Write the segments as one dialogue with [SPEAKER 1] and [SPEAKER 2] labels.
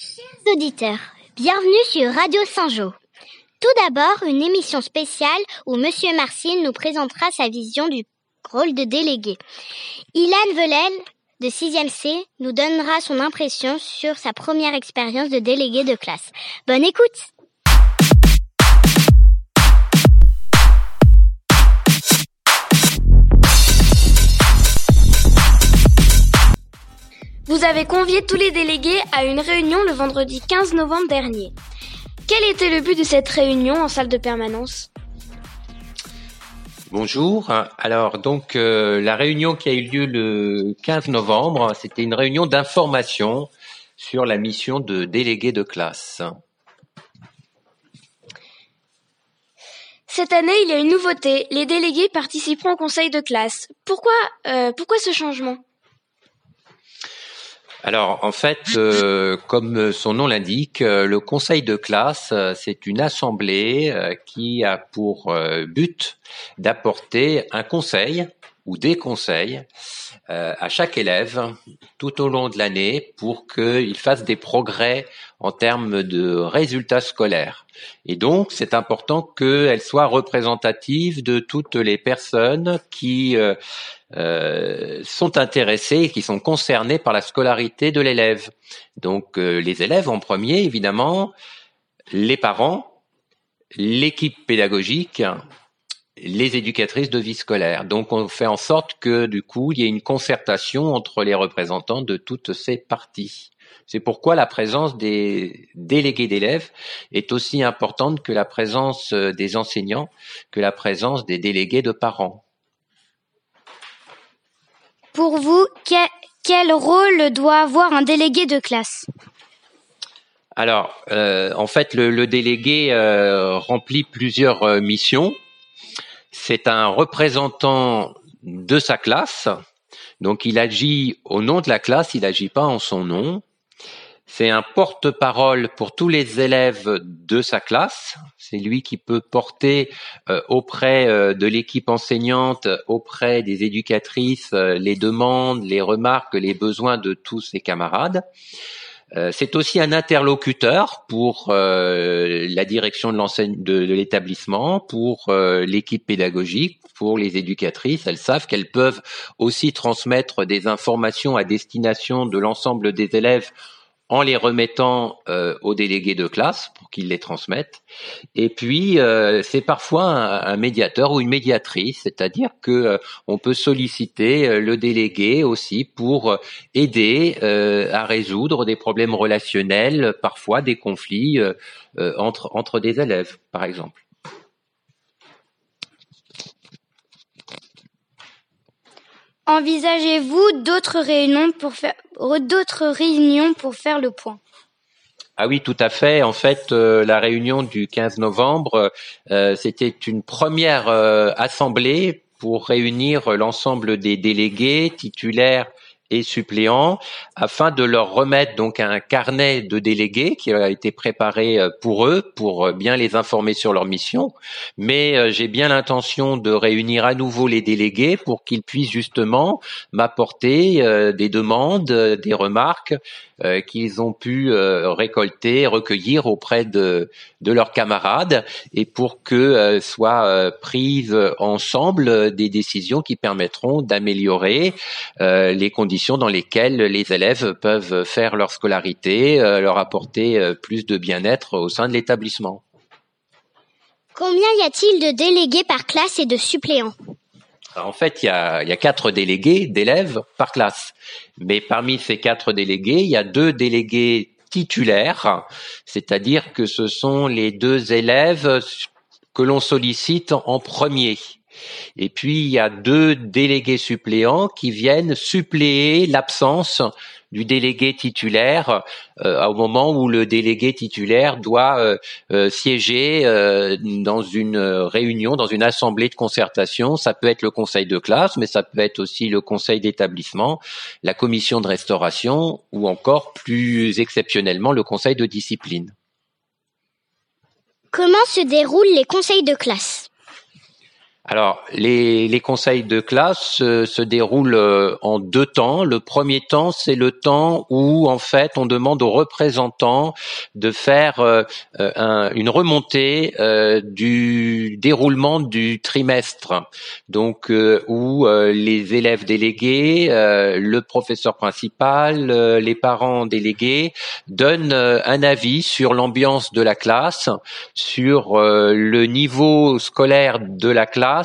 [SPEAKER 1] Chers auditeurs, bienvenue sur Radio Saint-Jean. Tout d'abord, une émission spéciale où Monsieur Marcil nous présentera sa vision du rôle de délégué. Ilan Velel, de 6e C, nous donnera son impression sur sa première expérience de délégué de classe. Bonne écoute
[SPEAKER 2] Vous avez convié tous les délégués à une réunion le vendredi 15 novembre dernier. Quel était le but de cette réunion en salle de permanence?
[SPEAKER 3] Bonjour. Alors donc euh, la réunion qui a eu lieu le 15 novembre, c'était une réunion d'information sur la mission de délégué de classe.
[SPEAKER 2] Cette année, il y a une nouveauté. Les délégués participeront au conseil de classe. Pourquoi, euh, pourquoi ce changement?
[SPEAKER 3] Alors en fait, euh, comme son nom l'indique, euh, le conseil de classe, euh, c'est une assemblée qui a pour but d'apporter un conseil ou des conseils à chaque élève tout au long de l'année pour qu'il fasse des progrès en termes de résultats scolaires. Et donc, c'est important qu'elle soit représentative de toutes les personnes qui euh, sont intéressés et qui sont concernés par la scolarité de l'élève. Donc euh, les élèves en premier, évidemment, les parents, l'équipe pédagogique, les éducatrices de vie scolaire. Donc on fait en sorte que du coup il y ait une concertation entre les représentants de toutes ces parties. C'est pourquoi la présence des délégués d'élèves est aussi importante que la présence des enseignants, que la présence des délégués de parents.
[SPEAKER 1] Pour vous, quel, rôle doit avoir un délégué de classe?
[SPEAKER 3] Alors, euh, en fait, le, délégué euh, remplit plusieurs euh, missions. C'est un représentant de sa classe, donc il agit au nom de la classe, il n'agit pas en son nom. C'est un porte-parole pour tous les élèves de sa classe. C'est lui qui peut porter euh, auprès euh, de l'équipe enseignante, auprès des éducatrices, euh, les demandes, les remarques, les besoins de tous ses camarades. C'est aussi un interlocuteur pour la direction de l'établissement, pour l'équipe pédagogique, pour les éducatrices. Elles savent qu'elles peuvent aussi transmettre des informations à destination de l'ensemble des élèves en les remettant euh, aux délégués de classe pour qu'ils les transmettent. Et puis euh, c'est parfois un, médiateur ou une médiatrice, c'est-à-dire que euh, on peut solliciter le délégué aussi pour aider à résoudre des problèmes relationnels, parfois des conflits entre entre des élèves, par exemple.
[SPEAKER 1] Envisagez-vous d'autres réunions pour faire d'autres réunions pour faire le point?
[SPEAKER 3] Ah oui, tout à fait. En fait, euh, la réunion du 15 novembre, euh, c'était une première euh, assemblée pour réunir l'ensemble des délégués titulaires et suppléants afin de leur remettre donc un carnet de délégués qui a été préparé euh, pour eux pour euh, bien les informer sur leur mission. Mais euh, j'ai bien l'intention de réunir à nouveau les délégués pour qu'ils puissent justement m'apporter des demandes des remarques qu'ils ont pu récolter recueillir auprès de de leurs camarades et pour que soient prises ensemble des décisions qui permettront d'améliorer les conditions dans lesquelles les élèves peuvent faire leur scolarité, euh, leur apporter euh, plus de bien-être au sein de l'établissement.
[SPEAKER 1] Combien y a-t-il de délégués par classe et de suppléants?
[SPEAKER 3] En fait, il y, a, il y a quatre délégués d'élèves par classe. Mais parmi ces quatre délégués, il y a deux délégués titulaires, c'est-à-dire que ce sont les deux élèves que l'on sollicite en premier. Et puis, il y a deux délégués suppléants qui viennent suppléer l'absence du délégué titulaire euh, au moment où le délégué titulaire doit euh, euh, siéger dans une réunion, dans une assemblée de concertation. Ça peut être le conseil de classe, mais ça peut être aussi le conseil d'établissement, la commission de restauration ou encore plus exceptionnellement le conseil de discipline.
[SPEAKER 1] Comment se déroulent les conseils de classe?
[SPEAKER 3] Alors, les, conseils de classe euh, se déroulent euh, en deux temps. Le premier temps, c'est le temps où, en fait, on demande aux représentants de faire euh, un, une remontée du déroulement du trimestre. Donc, où les élèves délégués, le professeur principal, les parents délégués donnent un avis sur l'ambiance de la classe, sur le niveau scolaire de la classe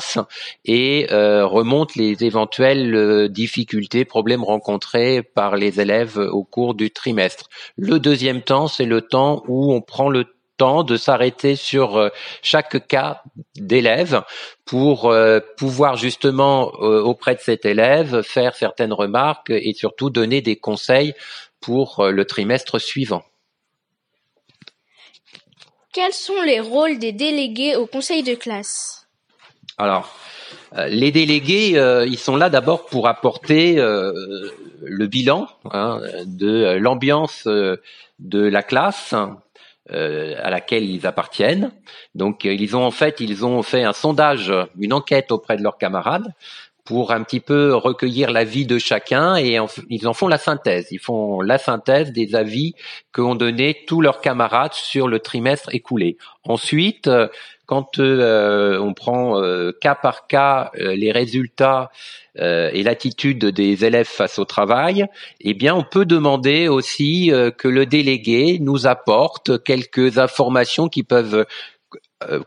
[SPEAKER 3] et euh, remonte les éventuelles euh, difficultés, problèmes rencontrés par les élèves au cours du trimestre. Le deuxième temps, c'est le temps où on prend le temps de s'arrêter sur euh, chaque cas d'élève pour pouvoir justement auprès de cet élève faire certaines remarques et surtout donner des conseils pour le trimestre suivant.
[SPEAKER 2] Quels sont les rôles des délégués au conseil de classe?
[SPEAKER 3] Alors, euh, les délégués, euh, ils sont là d'abord pour apporter euh, le bilan hein, de l'ambiance de la classe à laquelle ils appartiennent. Donc, ils ont en fait, ils ont fait un sondage, une enquête auprès de leurs camarades pour un petit peu recueillir l'avis de chacun et ils en font la synthèse. Ils font la synthèse des avis qu'ont donné tous leurs camarades sur le trimestre écoulé. Ensuite, quand euh, on prend euh, cas par cas euh, les résultats et l'attitude des élèves face au travail, eh bien, on peut demander aussi que le délégué nous apporte quelques informations qui peuvent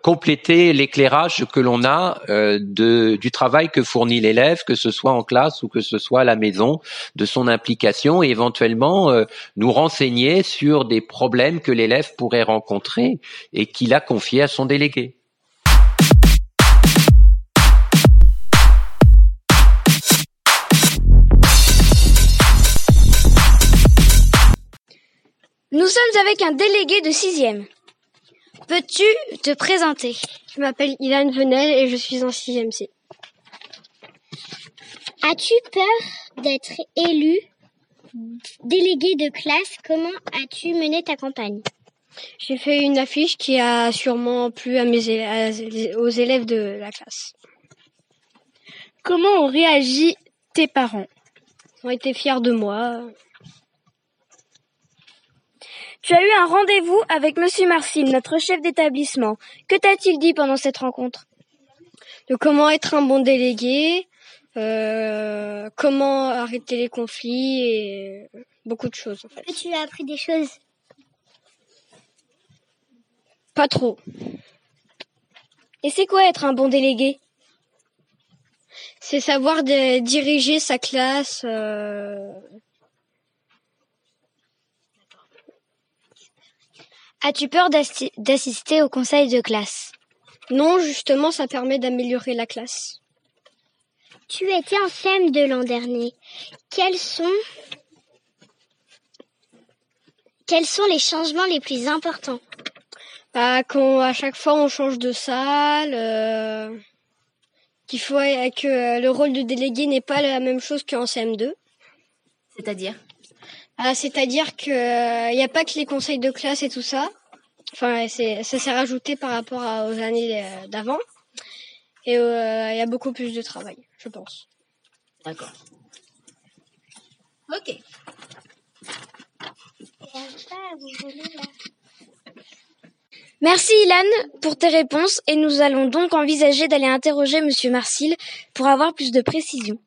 [SPEAKER 3] compléter l'éclairage que l'on a de, du travail que fournit l'élève, que ce soit en classe ou que ce soit à la maison, de son implication et éventuellement nous renseigner sur des problèmes que l'élève pourrait rencontrer et qu'il a confiés à son délégué.
[SPEAKER 2] Nous sommes avec un délégué de sixième. Peux-tu te présenter?
[SPEAKER 4] Je m'appelle Ilan Venel et je suis en sixième C.
[SPEAKER 1] As-tu peur d'être élu délégué de classe? Comment as-tu mené ta campagne?
[SPEAKER 4] J'ai fait une affiche qui a sûrement plu à mes aux élèves de la classe.
[SPEAKER 2] Comment ont réagi tes parents?
[SPEAKER 4] Ils ont été fiers de moi.
[SPEAKER 2] Tu as eu un rendez-vous avec Monsieur Marcil, notre chef d'établissement. Que t'a-t-il dit pendant cette rencontre?
[SPEAKER 4] De comment être un bon délégué, euh, comment arrêter les conflits et beaucoup de choses en fait.
[SPEAKER 1] tu as appris des choses?
[SPEAKER 4] Pas trop.
[SPEAKER 2] Et c'est quoi être un bon délégué?
[SPEAKER 4] C'est savoir diriger sa classe. Euh,
[SPEAKER 2] As-tu peur d'assister au conseil de classe?
[SPEAKER 4] Non, justement, ça permet d'améliorer la classe.
[SPEAKER 1] Tu étais en CM de l'an dernier. Quels sont quels sont les changements les plus importants?
[SPEAKER 4] Bah, quand à chaque fois on change de salle, euh, qu'il faut que le rôle de délégué n'est pas la même chose qu'en CM2.
[SPEAKER 2] C'est-à-dire?
[SPEAKER 4] Ah, c'est-à-dire que il euh, n'y a pas que les conseils de classe et tout ça. Enfin, c'est, ça s'est rajouté par rapport aux années euh, d'avant. Et euh, il y a beaucoup plus de travail, je pense.
[SPEAKER 2] D'accord. Ok. Merci Ilan pour tes réponses et nous allons donc envisager d'aller interroger Monsieur Marcil pour avoir plus de précisions.